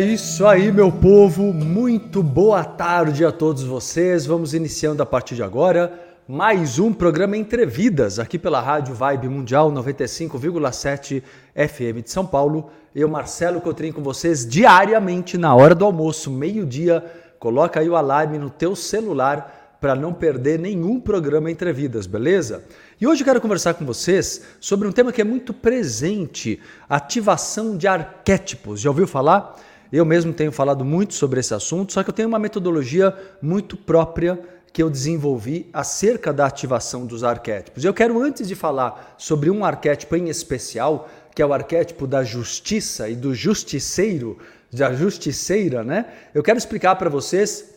isso aí, meu povo. Muito boa tarde a todos vocês. Vamos iniciando a partir de agora mais um programa Entrevidas aqui pela Rádio Vibe Mundial 95,7 FM de São Paulo. Eu, Marcelo Cotrim, com vocês diariamente na hora do almoço, meio-dia. Coloca aí o alarme no teu celular para não perder nenhum programa Entrevidas, beleza? E hoje eu quero conversar com vocês sobre um tema que é muito presente, ativação de arquétipos. Já ouviu falar? Eu mesmo tenho falado muito sobre esse assunto, só que eu tenho uma metodologia muito própria que eu desenvolvi acerca da ativação dos arquétipos. Eu quero, antes de falar sobre um arquétipo em especial, que é o arquétipo da justiça e do justiceiro, da justiceira, né? Eu quero explicar para vocês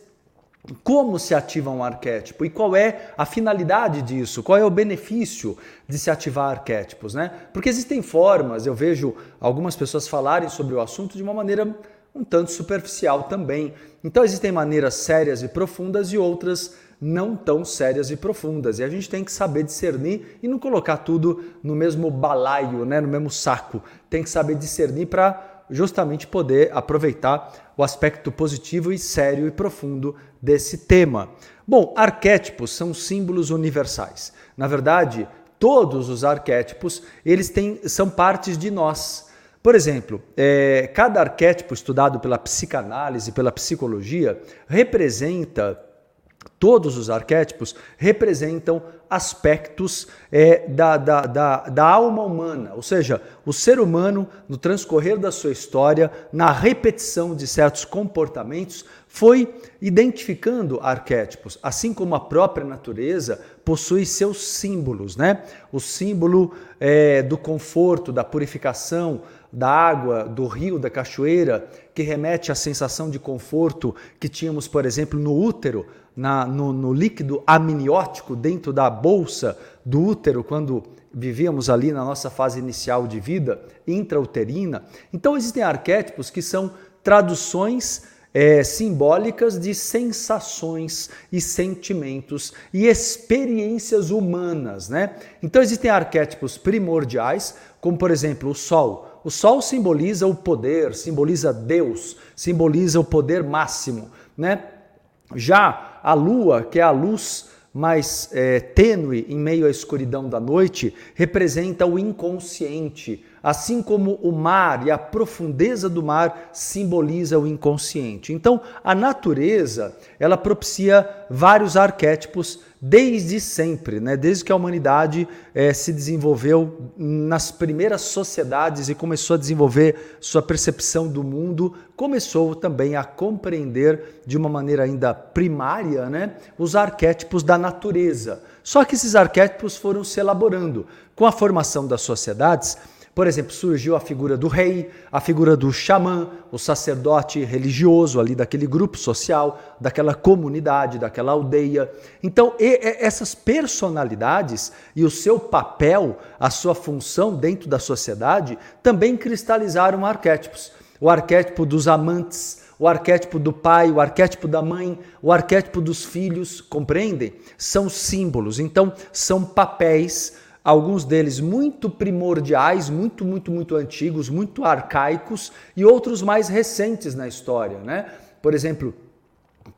como se ativa um arquétipo e qual é a finalidade disso, qual é o benefício de se ativar arquétipos, né? Porque existem formas, eu vejo algumas pessoas falarem sobre o assunto de uma maneira um tanto superficial também. Então existem maneiras sérias e profundas e outras não tão sérias e profundas. E a gente tem que saber discernir e não colocar tudo no mesmo balaio, né, no mesmo saco. Tem que saber discernir para justamente poder aproveitar o aspecto positivo e sério e profundo desse tema. Bom, arquétipos são símbolos universais. Na verdade, todos os arquétipos eles têm, são partes de nós. Por exemplo, é, cada arquétipo estudado pela psicanálise, pela psicologia, representa Todos os arquétipos representam aspectos é, da, da, da, da, alma humana, ou seja, o ser humano, no transcorrer da sua história, na repetição de certos comportamentos, foi identificando arquétipos, assim como a própria natureza possui seus símbolos, né? O símbolo é, do conforto, da purificação, da água, do rio, da cachoeira, que remete à sensação de conforto que tínhamos, por exemplo, no útero, na, no, no líquido amniótico dentro da bolsa do útero, quando vivíamos ali na nossa fase inicial de vida, intrauterina. Então, existem arquétipos que são traduções é, simbólicas de sensações e sentimentos e experiências humanas, né? Então existem arquétipos primordiais, como por exemplo o Sol. O Sol simboliza o poder, simboliza Deus, simboliza o poder máximo, né? Já a Lua, que é a luz mais é, tênue em meio à escuridão da noite, representa o inconsciente, assim como o mar e a profundeza do mar simboliza o inconsciente. Então, a natureza, ela propicia vários arquétipos desde sempre, né? desde que a humanidade eh, se desenvolveu nas primeiras sociedades e começou a desenvolver sua percepção do mundo, começou também a compreender de uma maneira ainda primária né? os arquétipos da natureza. Só que esses arquétipos foram se elaborando com a formação das sociedades por exemplo, surgiu a figura do rei, a figura do xamã, o sacerdote religioso ali daquele grupo social, daquela comunidade, daquela aldeia. Então, essas personalidades e o seu papel, a sua função dentro da sociedade também cristalizaram arquétipos. O arquétipo dos amantes, o arquétipo do pai, o arquétipo da mãe, o arquétipo dos filhos, compreendem? São símbolos, então são papéis alguns deles muito primordiais, muito, muito, muito antigos, muito arcaicos e outros mais recentes na história, né? Por exemplo,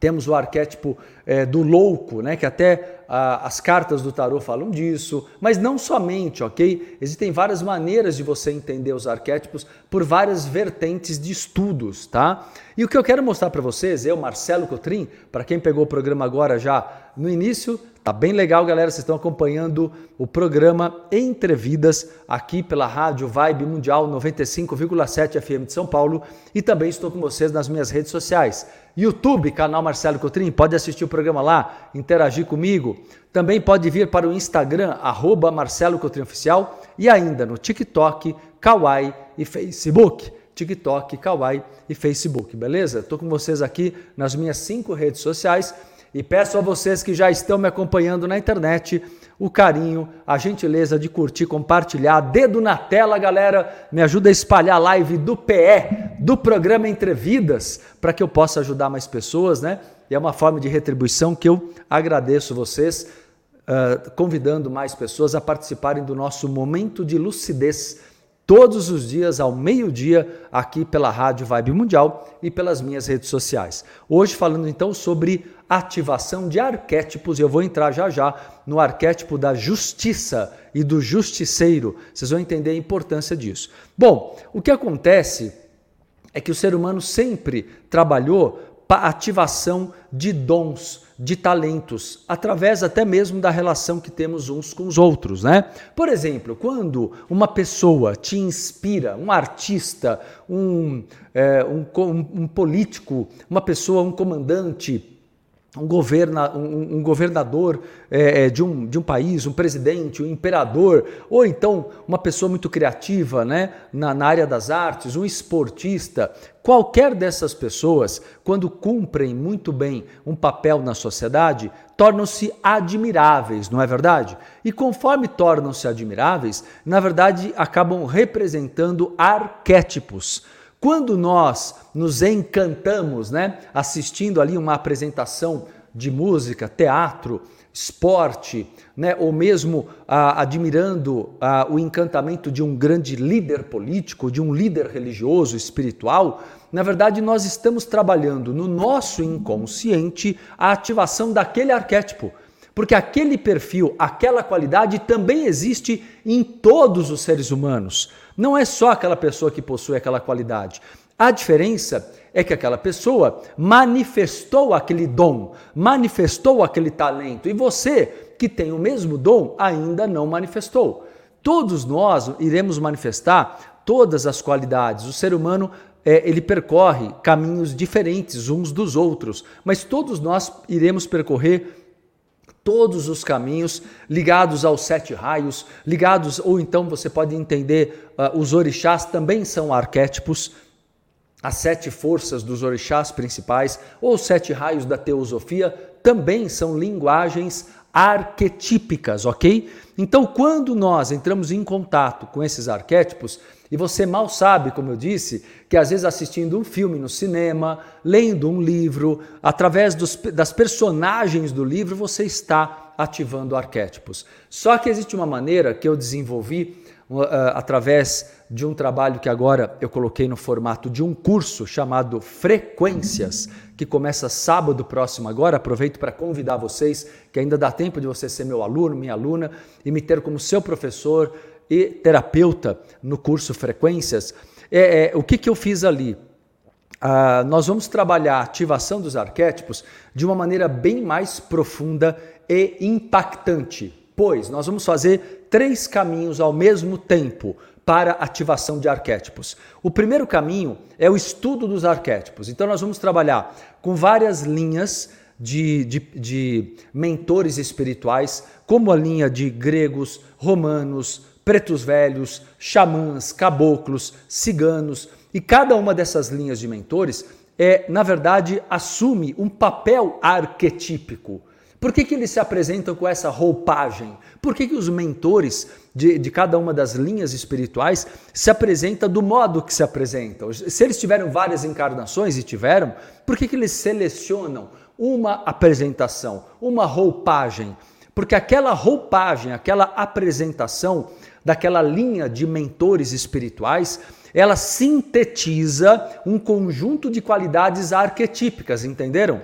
temos o arquétipo é, do louco, né? que até as cartas do tarô falam disso, mas não somente, ok? Existem várias maneiras de você entender os arquétipos por várias vertentes de estudos, tá? E o que eu quero mostrar para vocês, eu, Marcelo Cotrim, para quem pegou o programa agora já no início, Tá bem legal, galera. Vocês estão acompanhando o programa Entrevidas aqui pela Rádio Vibe Mundial 95,7 FM de São Paulo e também estou com vocês nas minhas redes sociais. YouTube, canal Marcelo Cotrim, pode assistir o programa lá, interagir comigo. Também pode vir para o Instagram, arroba Marcelo Cotrim Oficial e ainda no TikTok, Kawaii e Facebook. TikTok, Kawaii e Facebook, beleza? Estou com vocês aqui nas minhas cinco redes sociais e peço a vocês que já estão me acompanhando na internet o carinho, a gentileza de curtir, compartilhar, dedo na tela, galera. Me ajuda a espalhar a live do PE, do programa Entrevidas, para que eu possa ajudar mais pessoas, né? E é uma forma de retribuição que eu agradeço vocês, uh, convidando mais pessoas a participarem do nosso momento de lucidez todos os dias ao meio-dia aqui pela Rádio Vibe Mundial e pelas minhas redes sociais. Hoje falando então sobre ativação de arquétipos, eu vou entrar já já no arquétipo da justiça e do justiceiro. Vocês vão entender a importância disso. Bom, o que acontece é que o ser humano sempre trabalhou para ativação de dons, de talentos, através até mesmo da relação que temos uns com os outros, né? Por exemplo, quando uma pessoa te inspira, um artista, um, é, um, um, um político, uma pessoa, um comandante, um, governa, um, um governador é, é, de, um, de um país, um presidente, um imperador, ou então uma pessoa muito criativa né, na, na área das artes, um esportista, qualquer dessas pessoas, quando cumprem muito bem um papel na sociedade, tornam-se admiráveis, não é verdade? E conforme tornam-se admiráveis, na verdade acabam representando arquétipos. Quando nós nos encantamos, né, assistindo ali uma apresentação de música, teatro, esporte, né, ou mesmo ah, admirando ah, o encantamento de um grande líder político, de um líder religioso, espiritual, na verdade nós estamos trabalhando no nosso inconsciente a ativação daquele arquétipo. Porque aquele perfil, aquela qualidade também existe em todos os seres humanos. Não é só aquela pessoa que possui aquela qualidade. A diferença é que aquela pessoa manifestou aquele dom, manifestou aquele talento, e você, que tem o mesmo dom, ainda não manifestou. Todos nós iremos manifestar todas as qualidades. O ser humano é, ele percorre caminhos diferentes uns dos outros, mas todos nós iremos percorrer todos os caminhos ligados aos sete raios, ligados, ou então você pode entender, uh, os orixás também são arquétipos, as sete forças dos orixás principais, ou os sete raios da teosofia, também são linguagens arquetípicas, ok? Então, quando nós entramos em contato com esses arquétipos, e você mal sabe, como eu disse, que às vezes assistindo um filme no cinema, lendo um livro, através dos, das personagens do livro, você está ativando arquétipos. Só que existe uma maneira que eu desenvolvi uh, através de um trabalho que agora eu coloquei no formato de um curso chamado Frequências, que começa sábado próximo agora. Aproveito para convidar vocês, que ainda dá tempo de você ser meu aluno, minha aluna, e me ter como seu professor e terapeuta no curso Frequências, é, é o que, que eu fiz ali? Ah, nós vamos trabalhar a ativação dos arquétipos de uma maneira bem mais profunda e impactante, pois nós vamos fazer três caminhos ao mesmo tempo para ativação de arquétipos. O primeiro caminho é o estudo dos arquétipos. Então, nós vamos trabalhar com várias linhas de, de, de mentores espirituais, como a linha de gregos, romanos, pretos velhos, xamãs, caboclos, ciganos, e cada uma dessas linhas de mentores é, na verdade, assume um papel arquetípico. Por que, que eles se apresentam com essa roupagem? Por que, que os mentores de, de cada uma das linhas espirituais se apresentam do modo que se apresentam? Se eles tiveram várias encarnações e tiveram, por que, que eles selecionam uma apresentação, uma roupagem? Porque aquela roupagem, aquela apresentação daquela linha de mentores espirituais, ela sintetiza um conjunto de qualidades arquetípicas, entenderam?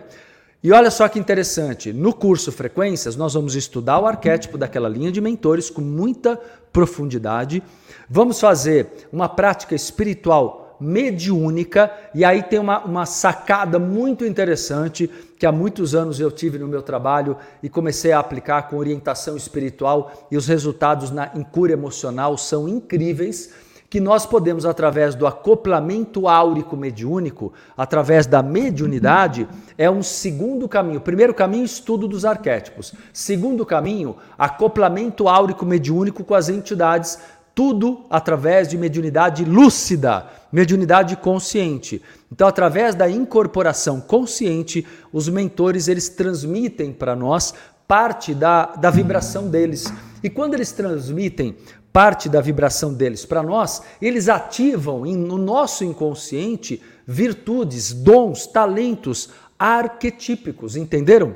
E olha só que interessante, no curso Frequências nós vamos estudar o arquétipo daquela linha de mentores com muita profundidade. Vamos fazer uma prática espiritual mediúnica, e aí tem uma, uma sacada muito interessante que há muitos anos eu tive no meu trabalho e comecei a aplicar com orientação espiritual, e os resultados na, em cura emocional são incríveis. Que nós podemos, através do acoplamento áurico mediúnico, através da mediunidade, é um segundo caminho. Primeiro caminho, estudo dos arquétipos. Segundo caminho, acoplamento áurico mediúnico com as entidades tudo através de mediunidade lúcida, mediunidade consciente. Então, através da incorporação consciente, os mentores eles transmitem para nós parte da, da vibração deles. E quando eles transmitem parte da vibração deles para nós, eles ativam em, no nosso inconsciente virtudes, dons, talentos arquetípicos, entenderam?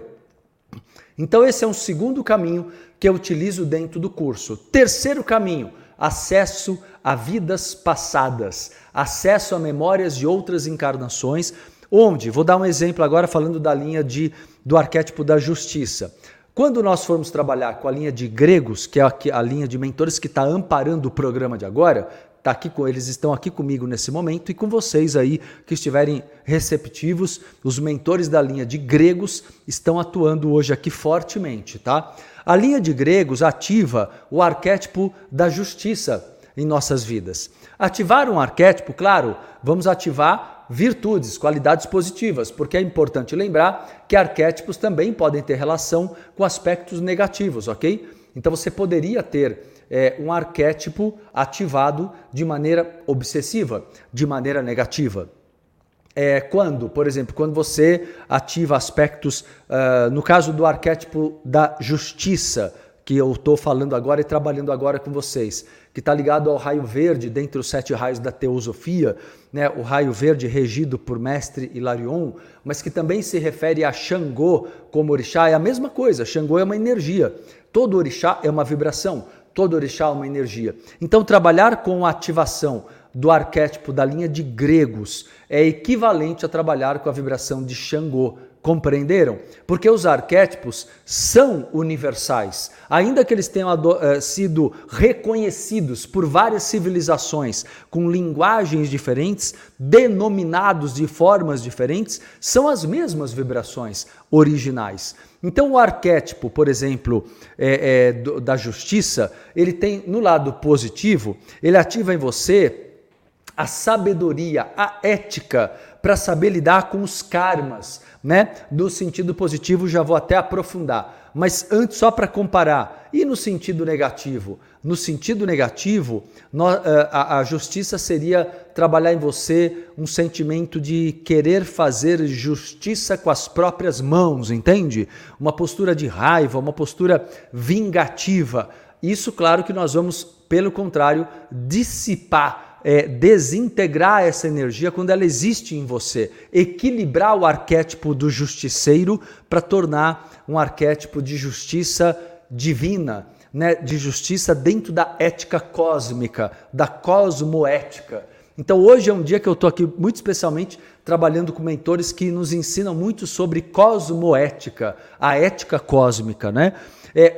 Então, esse é um segundo caminho que eu utilizo dentro do curso. Terceiro caminho, acesso a vidas passadas, acesso a memórias de outras encarnações, onde, vou dar um exemplo agora falando da linha de, do arquétipo da justiça. Quando nós formos trabalhar com a linha de gregos, que é a, a linha de mentores que está amparando o programa de agora, tá aqui com eles estão aqui comigo nesse momento e com vocês aí que estiverem receptivos, os mentores da linha de gregos estão atuando hoje aqui fortemente, tá? A linha de gregos ativa o arquétipo da justiça em nossas vidas. Ativar um arquétipo, claro, vamos ativar virtudes, qualidades positivas, porque é importante lembrar que arquétipos também podem ter relação com aspectos negativos, ok? Então você poderia ter é, um arquétipo ativado de maneira obsessiva, de maneira negativa. É, quando, por exemplo, quando você ativa aspectos, uh, no caso do arquétipo da justiça, que eu estou falando agora e trabalhando agora com vocês, que está ligado ao raio verde, dentre os sete raios da teosofia, né, o raio verde regido por Mestre Hilarion, mas que também se refere a Xangô como orixá, é a mesma coisa. Xangô é uma energia, todo orixá é uma vibração, todo orixá é uma energia. Então, trabalhar com a ativação do arquétipo da linha de gregos é equivalente a trabalhar com a vibração de Xangô, Compreenderam? Porque os arquétipos são universais, ainda que eles tenham uh, sido reconhecidos por várias civilizações com linguagens diferentes, denominados de formas diferentes, são as mesmas vibrações originais. Então, o arquétipo, por exemplo, é, é, do, da justiça, ele tem no lado positivo, ele ativa em você a sabedoria, a ética para saber lidar com os karmas né? No sentido positivo, já vou até aprofundar. Mas antes, só para comparar, e no sentido negativo? No sentido negativo, eh, a justiça seria trabalhar em você um sentimento de querer fazer justiça com as próprias mãos, entende? Uma postura de raiva, uma postura vingativa. Isso, claro, que nós vamos, pelo contrário, dissipar é, desintegrar essa energia quando ela existe em você, equilibrar o arquétipo do justiceiro para tornar um arquétipo de justiça divina, né, de justiça dentro da ética cósmica, da cosmoética. Então hoje é um dia que eu estou aqui muito especialmente trabalhando com mentores que nos ensinam muito sobre cosmoética, a ética cósmica, né? É,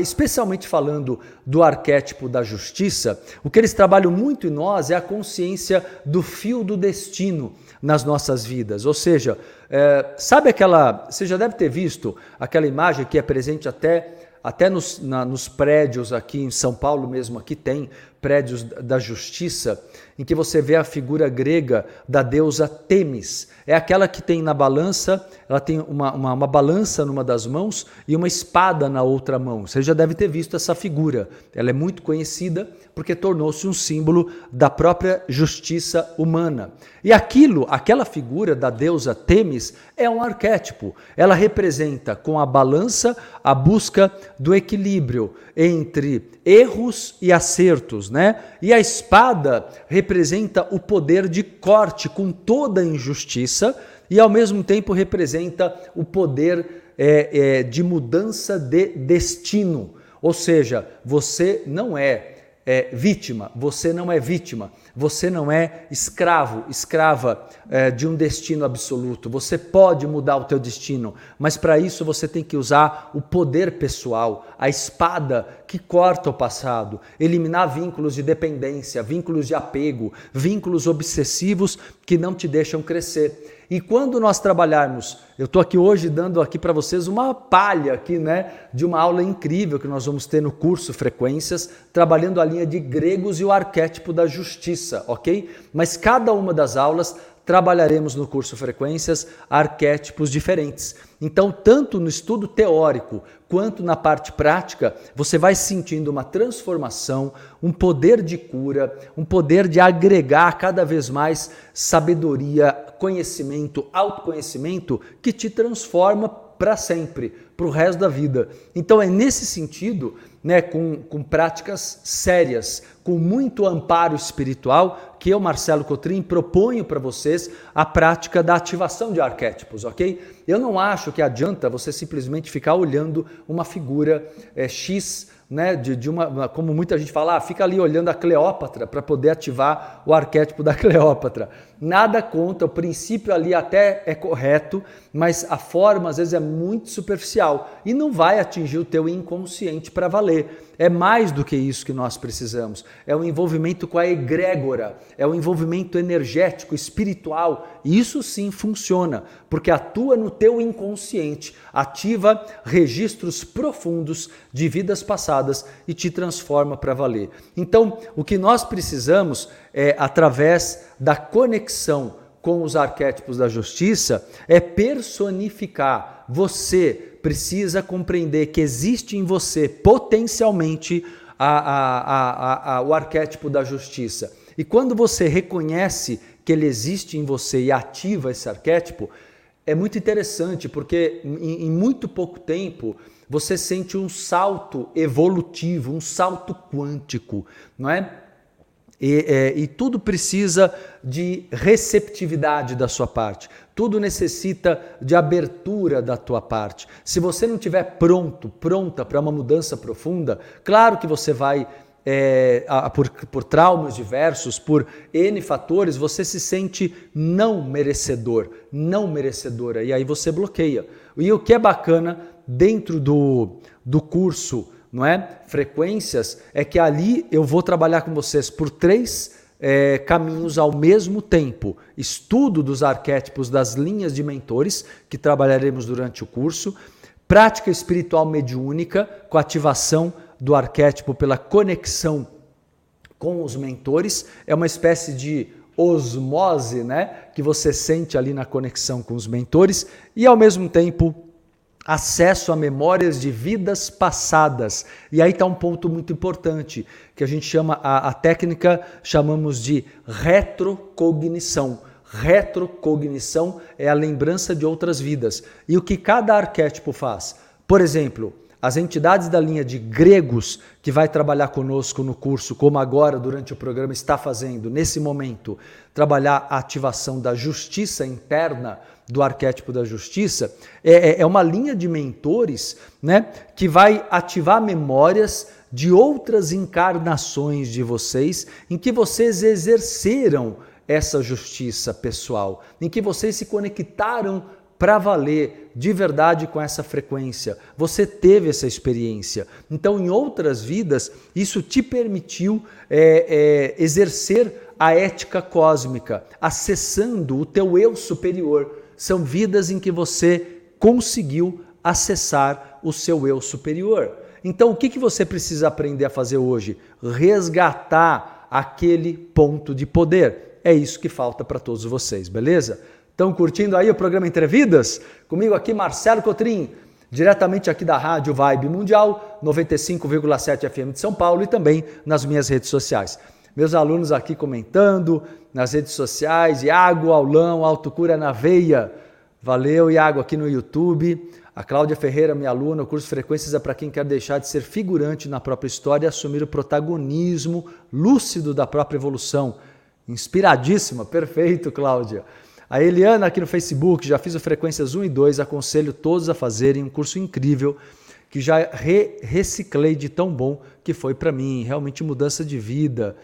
especialmente falando do arquétipo da justiça, o que eles trabalham muito em nós é a consciência do fio do destino nas nossas vidas. Ou seja, é, sabe aquela. Você já deve ter visto aquela imagem que é presente até até nos, na, nos prédios aqui em São Paulo mesmo, aqui tem prédios da justiça, em que você vê a figura grega da deusa Temis. É aquela que tem na balança, ela tem uma, uma, uma, balança numa das mãos e uma espada na outra mão. Você já deve ter visto essa figura. Ela é muito conhecida porque tornou-se um símbolo da própria justiça humana. E aquilo, aquela figura da deusa Temis, é um arquétipo. Ela representa com a balança a busca do equilíbrio entre erros e acertos, né? E a espada representa o poder de corte com toda a injustiça e ao mesmo tempo representa o poder é, é, de mudança de destino. Ou seja, você não é é, vítima, você não é vítima, você não é escravo, escrava é, de um destino absoluto. Você pode mudar o teu destino, mas para isso você tem que usar o poder pessoal, a espada que corta o passado, eliminar vínculos de dependência, vínculos de apego, vínculos obsessivos que não te deixam crescer. E quando nós trabalharmos, eu estou aqui hoje dando aqui para vocês uma palha aqui, né, de uma aula incrível que nós vamos ter no curso Frequências, trabalhando a linha de gregos e o arquétipo da justiça, ok? Mas cada uma das aulas trabalharemos no curso Frequências arquétipos diferentes. Então, tanto no estudo teórico quanto na parte prática, você vai sentindo uma transformação, um poder de cura, um poder de agregar cada vez mais sabedoria, conhecimento, autoconhecimento que te transforma para sempre, para o resto da vida. Então é nesse sentido, né, com, com práticas sérias, com muito amparo espiritual, que eu, Marcelo Cotrim, proponho para vocês a prática da ativação de arquétipos, ok? Eu não acho que adianta você simplesmente ficar olhando uma figura é, X né, de, de uma, como muita gente fala, ah, fica ali olhando a Cleópatra para poder ativar o arquétipo da Cleópatra. Nada conta, o princípio ali até é correto, mas a forma às vezes é muito superficial e não vai atingir o teu inconsciente para valer. É mais do que isso que nós precisamos. É um envolvimento com a egrégora, é um envolvimento energético, espiritual. Isso sim funciona, porque atua no teu inconsciente, ativa registros profundos de vidas passadas e te transforma para valer. Então, o que nós precisamos é através da conexão com os arquétipos da justiça é personificar você precisa compreender que existe em você potencialmente a, a, a, o arquétipo da justiça. E quando você reconhece que ele existe em você e ativa esse arquétipo, é muito interessante porque em, em muito pouco tempo você sente um salto evolutivo, um salto quântico, não é? E, é, e, tudo precisa de receptividade da sua parte, tudo necessita de abertura da tua parte. Se você não estiver pronto, pronta para uma mudança profunda, claro que você vai, é, por, por traumas diversos, por N fatores, você se sente não merecedor, não merecedora, e aí você bloqueia. E o que é bacana dentro do, do curso não é? Frequências, é que ali eu vou trabalhar com vocês por três é, caminhos ao mesmo tempo. Estudo dos arquétipos das linhas de mentores, que trabalharemos durante o curso, prática espiritual mediúnica, com ativação do arquétipo pela conexão com os mentores, é uma espécie de osmose, né, que você sente ali na conexão com os mentores e ao mesmo tempo acesso a memórias de vidas passadas. E aí está um ponto muito importante, que a gente chama, a, a técnica chamamos de retrocognição. Retrocognição é a lembrança de outras vidas. E o que cada arquétipo faz? Por exemplo, as entidades da linha de gregos que vai trabalhar conosco no curso, como agora durante o programa está fazendo, nesse momento, trabalhar a ativação da justiça interna, do arquétipo da justiça, é, é, é uma linha de mentores né, que vai ativar memórias de outras encarnações de vocês em que vocês exerceram essa justiça pessoal, em que vocês se conectaram para valer de verdade com essa frequência. Você teve essa experiência. Então, em outras vidas, isso te permitiu é, é, exercer a ética cósmica, acessando o teu eu superior são vidas em que você conseguiu acessar o seu eu superior. Então, o que, que você precisa aprender a fazer hoje? Resgatar aquele ponto de poder. É isso que falta para todos vocês, beleza? Estão curtindo aí o programa Entrevidas? Comigo aqui, Marcelo Cotrim, diretamente aqui da Rádio Vibe Mundial, 95,7 FM de São Paulo e também nas minhas redes sociais. Meus alunos aqui comentando, nas redes sociais, Iago Aulão, Autocura na Veia. Valeu, Iago, aqui no YouTube. A Cláudia Ferreira, minha aluna, o curso Frequências é para quem quer deixar de ser figurante na própria história e assumir o protagonismo lúcido da própria evolução. Inspiradíssima, perfeito, Cláudia. A Eliana aqui no Facebook, já fiz o Frequências 1 e 2, aconselho todos a fazerem um curso incrível que já re reciclei de tão bom que foi para mim, realmente mudança de vida.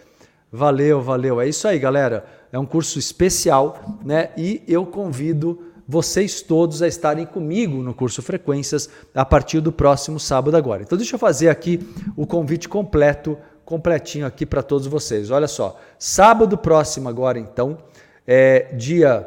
Valeu, valeu. É isso aí, galera. É um curso especial, né? E eu convido vocês todos a estarem comigo no curso Frequências a partir do próximo sábado agora. Então deixa eu fazer aqui o convite completo, completinho aqui para todos vocês. Olha só, sábado próximo agora então, é dia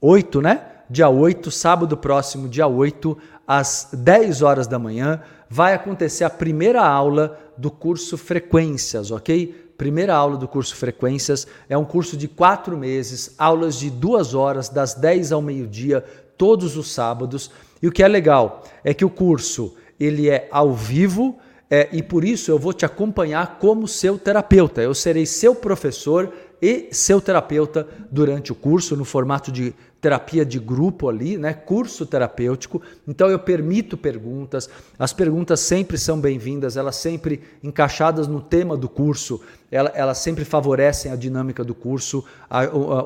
8, né? Dia 8, sábado próximo, dia 8, às 10 horas da manhã, vai acontecer a primeira aula do curso Frequências, ok? primeira aula do curso Frequências. É um curso de quatro meses, aulas de duas horas, das 10 ao meio-dia, todos os sábados. E o que é legal é que o curso ele é ao vivo é, e por isso eu vou te acompanhar como seu terapeuta. Eu serei seu professor e seu terapeuta durante o curso no formato de terapia de grupo ali, né? Curso terapêutico. Então eu permito perguntas. As perguntas sempre são bem-vindas, elas sempre encaixadas no tema do curso elas sempre favorecem a dinâmica do curso,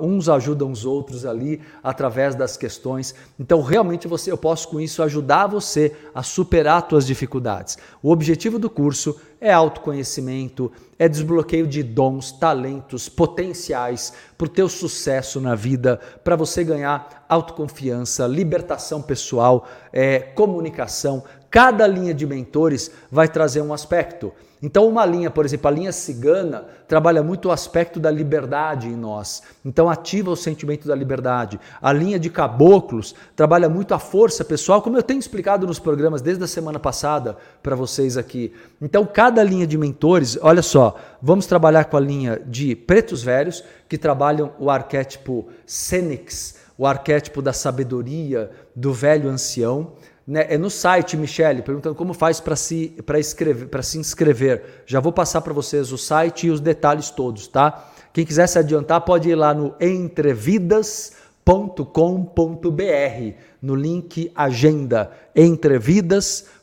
uns ajudam os outros ali através das questões. Então, realmente você, eu posso com isso ajudar você a superar suas dificuldades. O objetivo do curso é autoconhecimento, é desbloqueio de dons, talentos, potenciais para o teu sucesso na vida, para você ganhar autoconfiança, libertação pessoal, é, comunicação. Cada linha de mentores vai trazer um aspecto. Então, uma linha, por exemplo, a linha cigana trabalha muito o aspecto da liberdade em nós. Então, ativa o sentimento da liberdade. A linha de caboclos trabalha muito a força pessoal, como eu tenho explicado nos programas desde a semana passada para vocês aqui. Então, cada linha de mentores, olha só, vamos trabalhar com a linha de pretos velhos, que trabalham o arquétipo Senex, o arquétipo da sabedoria, do velho ancião né, é no site, Michele, perguntando como faz para se, escrever, se inscrever. Já vou passar para vocês o site e os detalhes todos, tá? Quem quiser se adiantar pode ir lá no entrevidas.com.br, no link agenda, entrevidas.com.br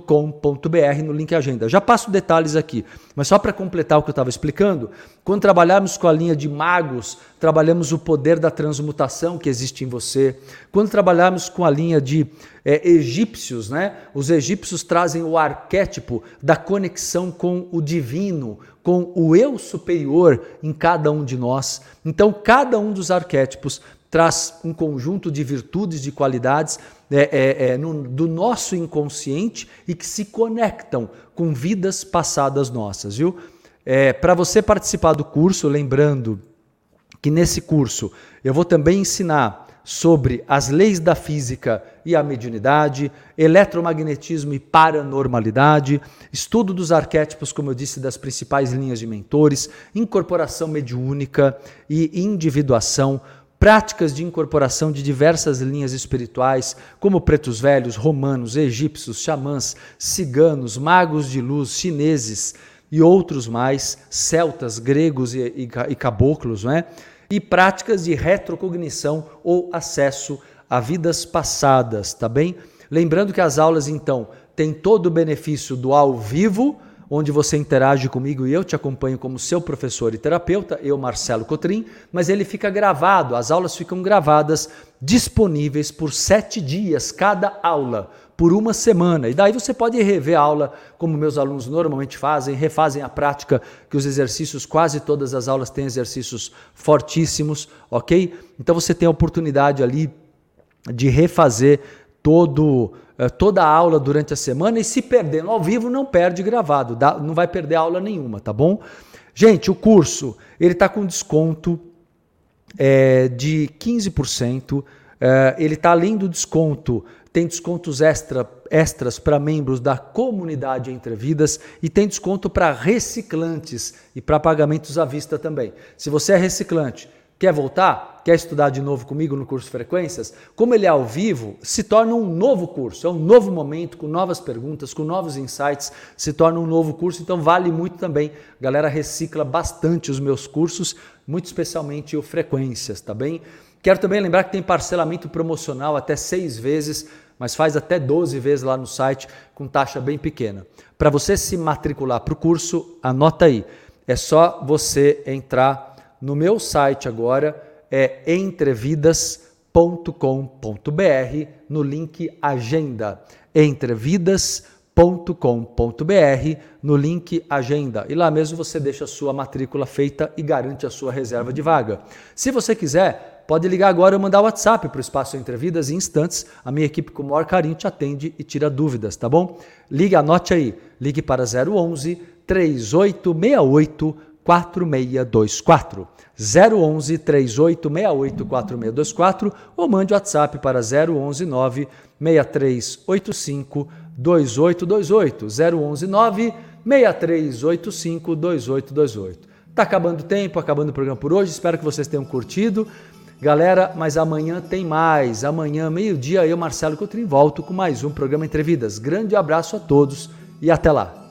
com.br no link agenda. Já passo detalhes aqui, mas só para completar o que eu estava explicando, quando trabalhamos com a linha de magos, trabalhamos o poder da transmutação que existe em você. Quando trabalhamos com a linha de é, egípcios, né? Os egípcios trazem o arquétipo da conexão com o divino, com o eu superior em cada um de nós. Então, cada um dos arquétipos traz um conjunto de virtudes, de qualidades é, é, é, no, do nosso inconsciente e que se conectam com vidas passadas nossas, viu? É, Para você participar do curso, lembrando que nesse curso eu vou também ensinar sobre as leis da física e a mediunidade, eletromagnetismo e paranormalidade, estudo dos arquétipos, como eu disse, das principais linhas de mentores, incorporação mediúnica e individuação, práticas de incorporação de diversas linhas espirituais, como pretos velhos, romanos, egípcios, xamãs, ciganos, magos de luz, chineses e outros mais, celtas, gregos e, e, e caboclos, não é? E práticas de retrocognição ou acesso a vidas passadas, tá bem? Lembrando que as aulas, então, têm todo o benefício do ao vivo, onde você interage comigo e eu te acompanho como seu professor e terapeuta, eu, Marcelo Cotrim, mas ele fica gravado, as aulas ficam gravadas, disponíveis por sete dias cada aula, por uma semana. E daí você pode rever a aula, como meus alunos normalmente fazem, refazem a prática, que os exercícios, quase todas as aulas têm exercícios fortíssimos, ok? Então você tem a oportunidade ali de refazer todo toda a aula durante a semana e se perdendo ao vivo não perde gravado, dá, não vai perder aula nenhuma, tá bom? Gente, o curso ele está com desconto é, de 15%. É, eh, ele está além do desconto, tem descontos extra, extras para membros da comunidade Entre Vidas e tem desconto para reciclantes e para pagamentos à vista também. Se você é reciclante, quer voltar? quer estudar de novo comigo no curso Frequências, como ele é ao vivo, se torna um novo curso, é um novo momento, com novas perguntas, com novos insights, se torna um novo curso, então vale muito também. A galera recicla bastante os meus cursos, muito especialmente o Frequências, tá bem? Quero também lembrar que tem parcelamento promocional até seis vezes, mas faz até 12 vezes lá no site com taxa bem pequena. Para você se matricular para o curso, anota aí. É só você entrar no meu site agora é entrevidas.com.br no link Agenda. Entrevidas.com.br no link Agenda. E lá mesmo você deixa a sua matrícula feita e garante a sua reserva de vaga. Se você quiser, pode ligar agora ou mandar WhatsApp para o Espaço Entrevidas em instantes. A minha equipe com o maior carinho te atende e tira dúvidas, tá bom? Ligue, anote aí. Ligue para 011 3868 4624. 011 3868 4624 ou mande WhatsApp para 011 9 6385 2828 011 9 6385 2828. Tá acabando o tempo, acabando o programa por hoje. Espero que vocês tenham curtido. Galera, mas amanhã tem mais. Amanhã, meio-dia, eu, Marcelo Cotrim, volto com mais um programa Entrevidas. Grande abraço a todos e até lá.